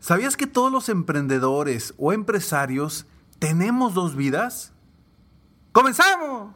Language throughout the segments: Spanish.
¿Sabías que todos los emprendedores o empresarios tenemos dos vidas? ¡Comenzamos!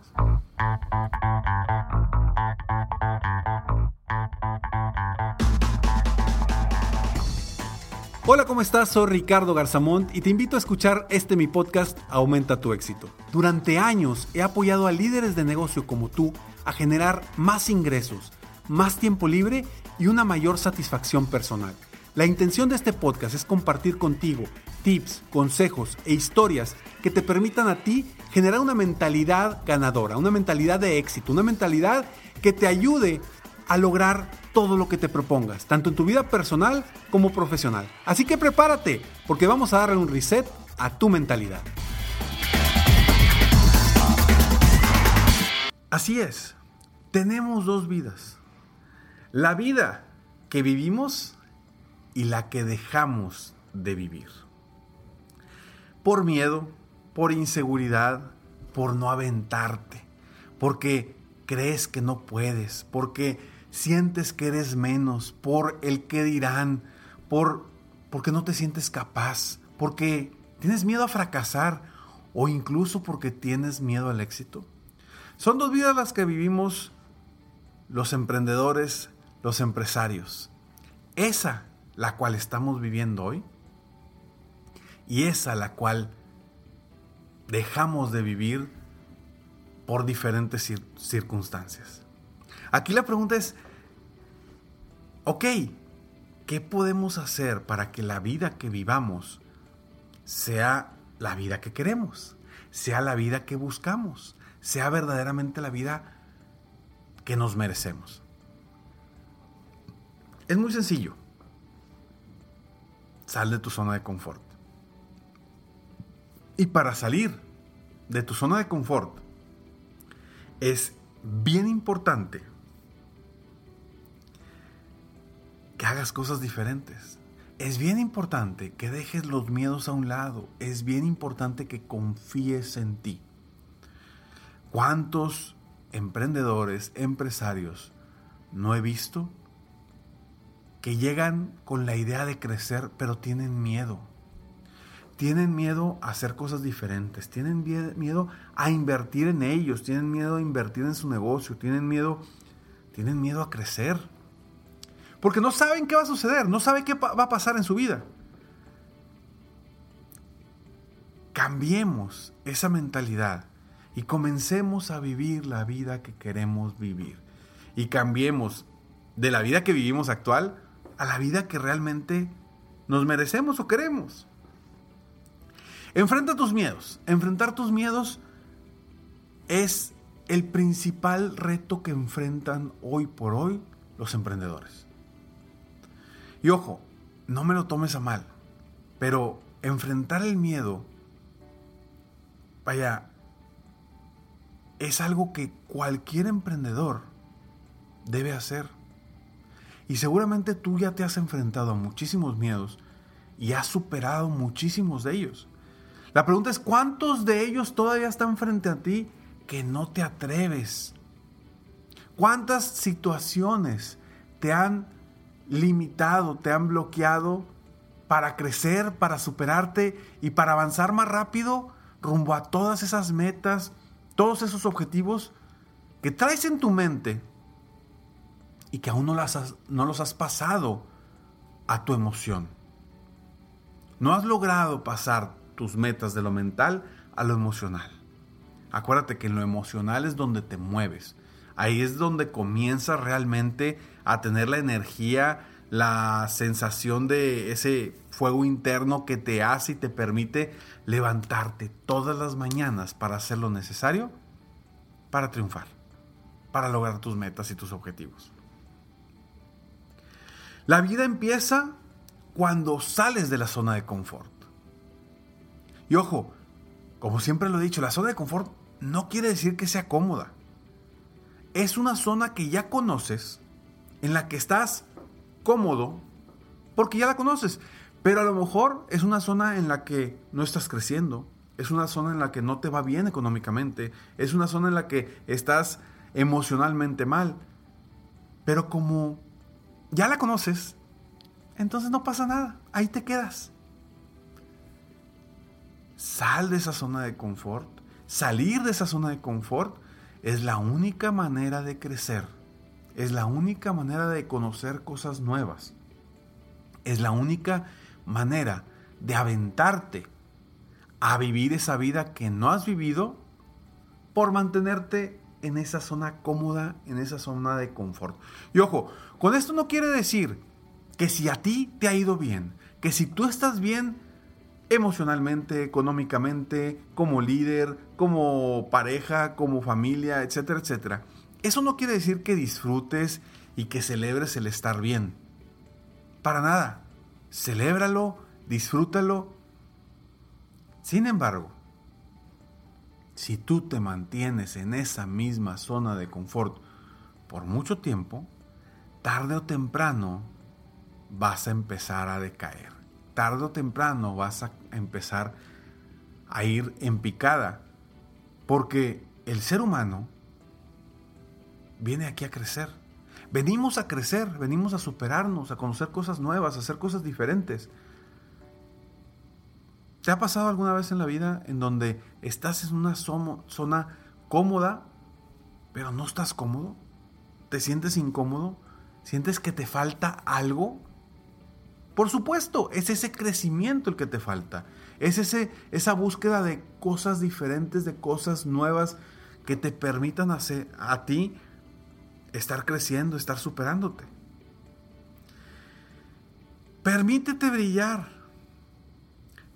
Hola, ¿cómo estás? Soy Ricardo Garzamont y te invito a escuchar este mi podcast Aumenta tu éxito. Durante años he apoyado a líderes de negocio como tú a generar más ingresos, más tiempo libre y una mayor satisfacción personal. La intención de este podcast es compartir contigo tips, consejos e historias que te permitan a ti generar una mentalidad ganadora, una mentalidad de éxito, una mentalidad que te ayude a lograr todo lo que te propongas, tanto en tu vida personal como profesional. Así que prepárate, porque vamos a darle un reset a tu mentalidad. Así es, tenemos dos vidas. La vida que vivimos y la que dejamos de vivir. Por miedo, por inseguridad, por no aventarte, porque crees que no puedes, porque sientes que eres menos, por el que dirán, por porque no te sientes capaz, porque tienes miedo a fracasar o incluso porque tienes miedo al éxito. Son dos vidas las que vivimos los emprendedores, los empresarios. Esa la cual estamos viviendo hoy y esa la cual dejamos de vivir por diferentes circunstancias. Aquí la pregunta es, ok, ¿qué podemos hacer para que la vida que vivamos sea la vida que queremos, sea la vida que buscamos, sea verdaderamente la vida que nos merecemos? Es muy sencillo. Sal de tu zona de confort. Y para salir de tu zona de confort es bien importante que hagas cosas diferentes. Es bien importante que dejes los miedos a un lado. Es bien importante que confíes en ti. ¿Cuántos emprendedores, empresarios no he visto que llegan con la idea de crecer, pero tienen miedo. Tienen miedo a hacer cosas diferentes, tienen miedo a invertir en ellos, tienen miedo a invertir en su negocio, tienen miedo, tienen miedo a crecer. Porque no saben qué va a suceder, no saben qué va a pasar en su vida. Cambiemos esa mentalidad y comencemos a vivir la vida que queremos vivir. Y cambiemos de la vida que vivimos actual a la vida que realmente nos merecemos o queremos. Enfrenta tus miedos. Enfrentar tus miedos es el principal reto que enfrentan hoy por hoy los emprendedores. Y ojo, no me lo tomes a mal, pero enfrentar el miedo, vaya, es algo que cualquier emprendedor debe hacer. Y seguramente tú ya te has enfrentado a muchísimos miedos y has superado muchísimos de ellos. La pregunta es, ¿cuántos de ellos todavía están frente a ti que no te atreves? ¿Cuántas situaciones te han limitado, te han bloqueado para crecer, para superarte y para avanzar más rápido rumbo a todas esas metas, todos esos objetivos que traes en tu mente y que aún no, las no los has pasado a tu emoción. No has logrado pasar tus metas de lo mental a lo emocional. Acuérdate que en lo emocional es donde te mueves. Ahí es donde comienzas realmente a tener la energía, la sensación de ese fuego interno que te hace y te permite levantarte todas las mañanas para hacer lo necesario para triunfar, para lograr tus metas y tus objetivos. La vida empieza cuando sales de la zona de confort. Y ojo, como siempre lo he dicho, la zona de confort no quiere decir que sea cómoda. Es una zona que ya conoces, en la que estás cómodo, porque ya la conoces. Pero a lo mejor es una zona en la que no estás creciendo, es una zona en la que no te va bien económicamente, es una zona en la que estás emocionalmente mal. Pero como ya la conoces, entonces no pasa nada, ahí te quedas. Sal de esa zona de confort. Salir de esa zona de confort es la única manera de crecer. Es la única manera de conocer cosas nuevas. Es la única manera de aventarte a vivir esa vida que no has vivido por mantenerte en esa zona cómoda, en esa zona de confort. Y ojo, con esto no quiere decir que si a ti te ha ido bien, que si tú estás bien emocionalmente, económicamente, como líder, como pareja, como familia, etcétera, etcétera, eso no quiere decir que disfrutes y que celebres el estar bien. Para nada. Celébralo, disfrútalo. Sin embargo, si tú te mantienes en esa misma zona de confort por mucho tiempo, tarde o temprano vas a empezar a decaer. Tarde o temprano vas a empezar a ir en picada. Porque el ser humano viene aquí a crecer. Venimos a crecer, venimos a superarnos, a conocer cosas nuevas, a hacer cosas diferentes. ¿Te ha pasado alguna vez en la vida en donde estás en una zona cómoda, pero no estás cómodo? ¿Te sientes incómodo? ¿Sientes que te falta algo? Por supuesto, es ese crecimiento el que te falta. Es ese, esa búsqueda de cosas diferentes, de cosas nuevas que te permitan hacer a ti estar creciendo, estar superándote. Permítete brillar.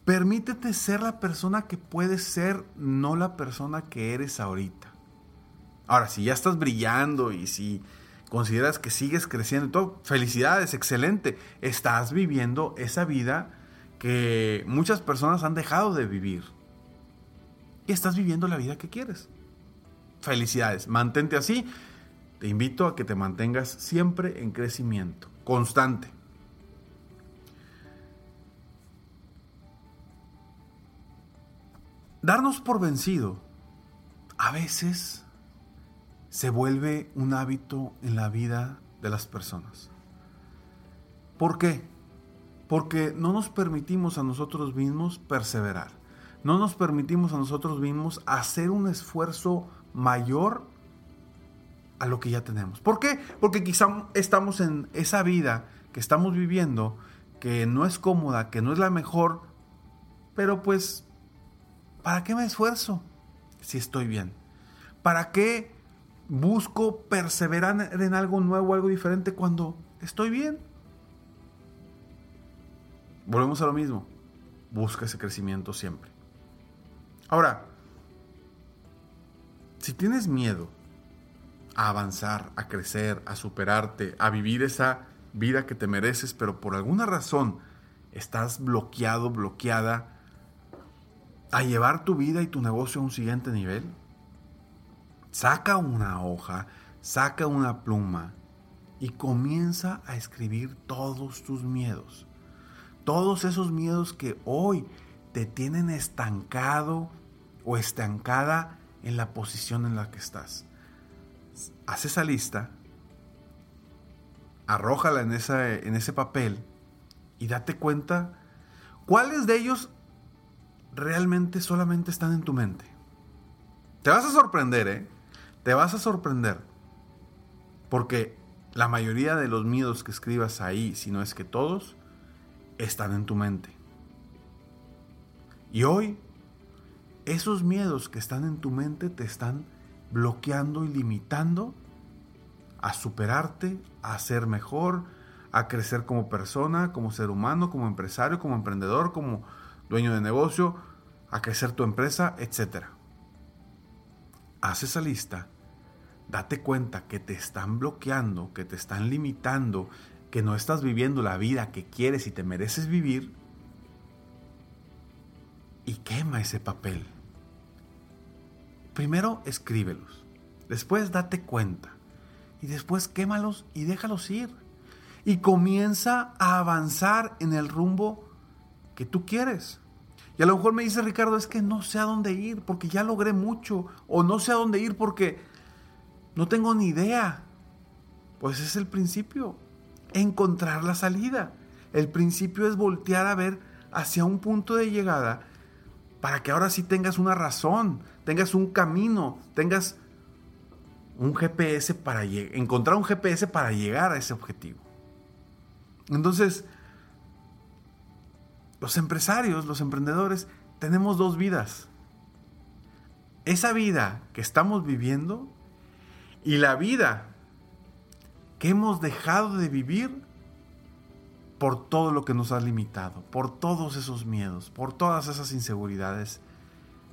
Permítete ser la persona que puedes ser, no la persona que eres ahorita. Ahora, si ya estás brillando y si consideras que sigues creciendo y todo, felicidades, excelente. Estás viviendo esa vida que muchas personas han dejado de vivir. Y estás viviendo la vida que quieres. Felicidades, mantente así te invito a que te mantengas siempre en crecimiento, constante. Darnos por vencido a veces se vuelve un hábito en la vida de las personas. ¿Por qué? Porque no nos permitimos a nosotros mismos perseverar. No nos permitimos a nosotros mismos hacer un esfuerzo mayor a lo que ya tenemos. ¿Por qué? Porque quizá estamos en esa vida que estamos viviendo, que no es cómoda, que no es la mejor, pero pues, ¿para qué me esfuerzo si estoy bien? ¿Para qué busco perseverar en algo nuevo, algo diferente cuando estoy bien? Volvemos a lo mismo. Busca ese crecimiento siempre. Ahora, si tienes miedo a avanzar, a crecer, a superarte, a vivir esa vida que te mereces, pero por alguna razón estás bloqueado, bloqueada, a llevar tu vida y tu negocio a un siguiente nivel, saca una hoja, saca una pluma y comienza a escribir todos tus miedos. Todos esos miedos que hoy te tienen estancado o estancada en la posición en la que estás haz esa lista, arrójala en, en ese papel y date cuenta cuáles de ellos realmente solamente están en tu mente. Te vas a sorprender, ¿eh? Te vas a sorprender. Porque la mayoría de los miedos que escribas ahí, si no es que todos, están en tu mente. Y hoy, esos miedos que están en tu mente te están bloqueando y limitando a superarte, a ser mejor, a crecer como persona, como ser humano, como empresario, como emprendedor, como dueño de negocio, a crecer tu empresa, etc. Haz esa lista date cuenta que te están bloqueando, que te están limitando, que no estás viviendo la vida que quieres y te mereces vivir, y quema ese papel. Primero escríbelos, después date cuenta, y después quémalos y déjalos ir. Y comienza a avanzar en el rumbo que tú quieres. Y a lo mejor me dice Ricardo, es que no sé a dónde ir porque ya logré mucho, o no sé a dónde ir porque no tengo ni idea. Pues es el principio. Encontrar la salida. El principio es voltear a ver hacia un punto de llegada para que ahora sí tengas una razón, tengas un camino, tengas un GPS para encontrar un GPS para llegar a ese objetivo. Entonces, los empresarios, los emprendedores, tenemos dos vidas. Esa vida que estamos viviendo y la vida que hemos dejado de vivir por todo lo que nos ha limitado, por todos esos miedos, por todas esas inseguridades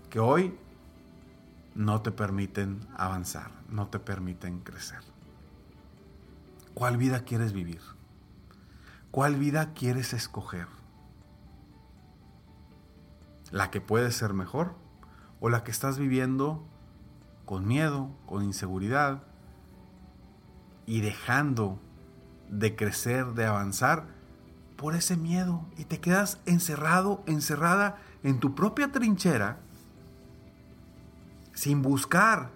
que hoy no te permiten avanzar, no te permiten crecer. ¿Cuál vida quieres vivir? ¿Cuál vida quieres escoger? ¿La que puede ser mejor o la que estás viviendo con miedo, con inseguridad y dejando de crecer, de avanzar por ese miedo y te quedas encerrado, encerrada en tu propia trinchera sin buscar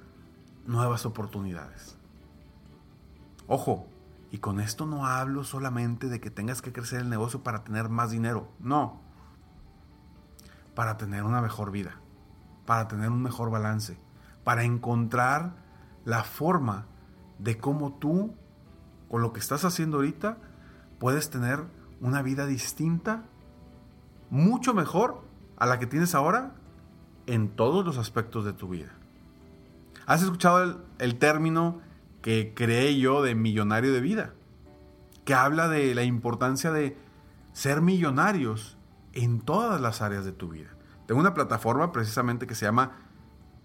nuevas oportunidades. Ojo, y con esto no hablo solamente de que tengas que crecer el negocio para tener más dinero, no, para tener una mejor vida, para tener un mejor balance, para encontrar la forma de cómo tú, con lo que estás haciendo ahorita, puedes tener una vida distinta, mucho mejor a la que tienes ahora en todos los aspectos de tu vida. ¿Has escuchado el, el término que creé yo de millonario de vida? Que habla de la importancia de ser millonarios en todas las áreas de tu vida. Tengo una plataforma precisamente que se llama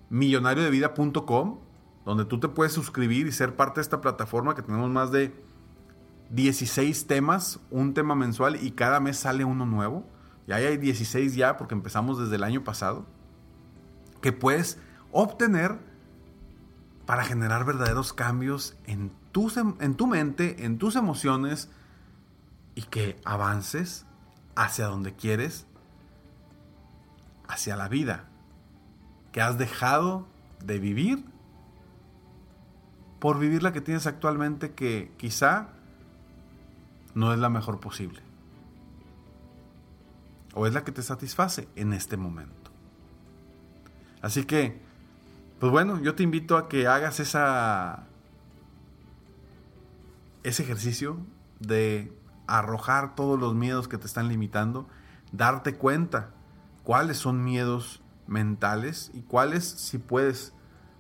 millonariodevida.com, donde tú te puedes suscribir y ser parte de esta plataforma que tenemos más de 16 temas, un tema mensual y cada mes sale uno nuevo. Ya hay 16 ya porque empezamos desde el año pasado. Que puedes obtener para generar verdaderos cambios en tu, en tu mente, en tus emociones y que avances hacia donde quieres, hacia la vida que has dejado de vivir por vivir la que tienes actualmente que quizá no es la mejor posible. O es la que te satisface en este momento. Así que, pues bueno, yo te invito a que hagas esa ese ejercicio de arrojar todos los miedos que te están limitando, darte cuenta cuáles son miedos mentales y cuáles si puedes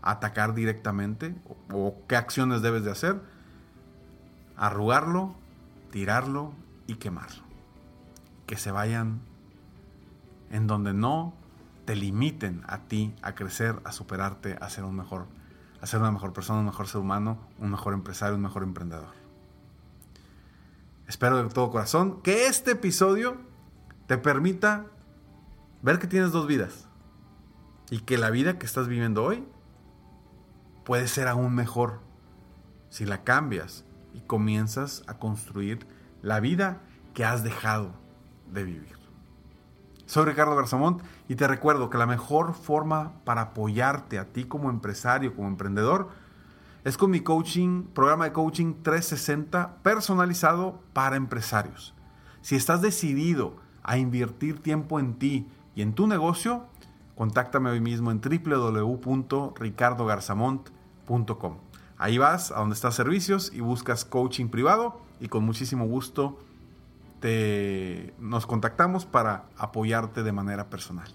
atacar directamente o, qué acciones debes de hacer. Arrugarlo, tirarlo y quemarlo. Que se vayan en donde no te limiten a ti a crecer, a superarte, a ser un mejor, a ser una mejor persona, un mejor ser humano, un mejor empresario, un mejor emprendedor. Espero de todo corazón que este episodio te permita ver que tienes dos vidas y que la vida que estás viviendo hoy puede ser aún mejor si la cambias y comienzas a construir la vida que has dejado de vivir. Soy Ricardo Garzamont y te recuerdo que la mejor forma para apoyarte a ti como empresario, como emprendedor, es con mi coaching, programa de coaching 360 personalizado para empresarios. Si estás decidido a invertir tiempo en ti y en tu negocio, Contáctame hoy mismo en www.ricardogarzamont.com. Ahí vas a donde está servicios y buscas coaching privado y con muchísimo gusto te, nos contactamos para apoyarte de manera personal.